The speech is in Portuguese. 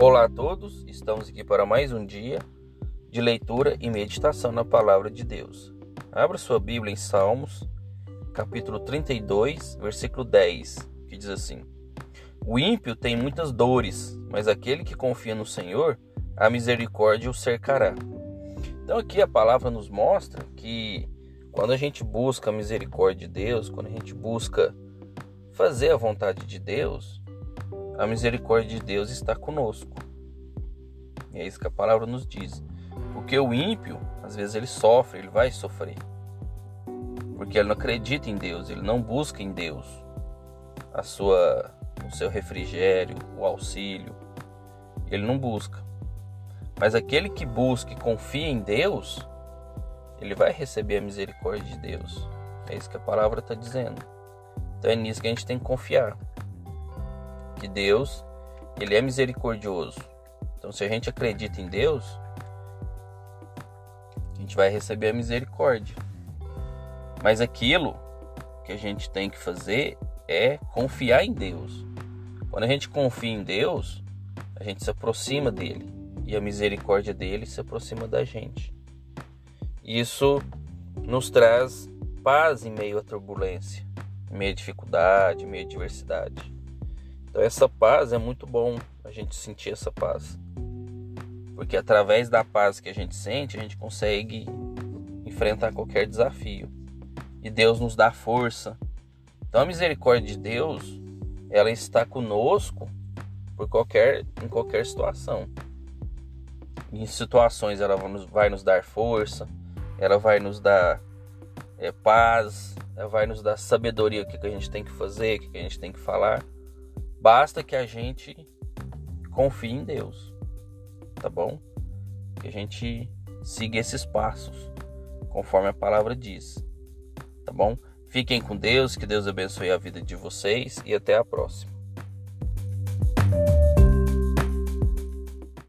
Olá a todos, estamos aqui para mais um dia de leitura e meditação na palavra de Deus. Abra sua Bíblia em Salmos, capítulo 32, versículo 10, que diz assim: O ímpio tem muitas dores, mas aquele que confia no Senhor, a misericórdia o cercará. Então aqui a palavra nos mostra que quando a gente busca a misericórdia de Deus, quando a gente busca fazer a vontade de Deus, a misericórdia de Deus está conosco. E é isso que a palavra nos diz. Porque o ímpio, às vezes ele sofre, ele vai sofrer. Porque ele não acredita em Deus, ele não busca em Deus a sua o seu refrigério, o auxílio. Ele não busca. Mas aquele que busca e confia em Deus, ele vai receber a misericórdia de Deus. É isso que a palavra está dizendo. Então é nisso que a gente tem que confiar que Deus, ele é misericordioso. Então, se a gente acredita em Deus, a gente vai receber a misericórdia. Mas aquilo que a gente tem que fazer é confiar em Deus. Quando a gente confia em Deus, a gente se aproxima dele e a misericórdia dele se aproxima da gente. Isso nos traz paz em meio à turbulência, em meio à dificuldade, em meio à adversidade. Então essa paz é muito bom a gente sentir essa paz. Porque através da paz que a gente sente, a gente consegue enfrentar qualquer desafio. E Deus nos dá força. Então a misericórdia de Deus, ela está conosco por qualquer em qualquer situação. Em situações ela vai nos, vai nos dar força, ela vai nos dar é, paz, ela vai nos dar sabedoria o que, que a gente tem que fazer, o que, que a gente tem que falar. Basta que a gente confie em Deus, tá bom? Que a gente siga esses passos, conforme a palavra diz, tá bom? Fiquem com Deus, que Deus abençoe a vida de vocês e até a próxima.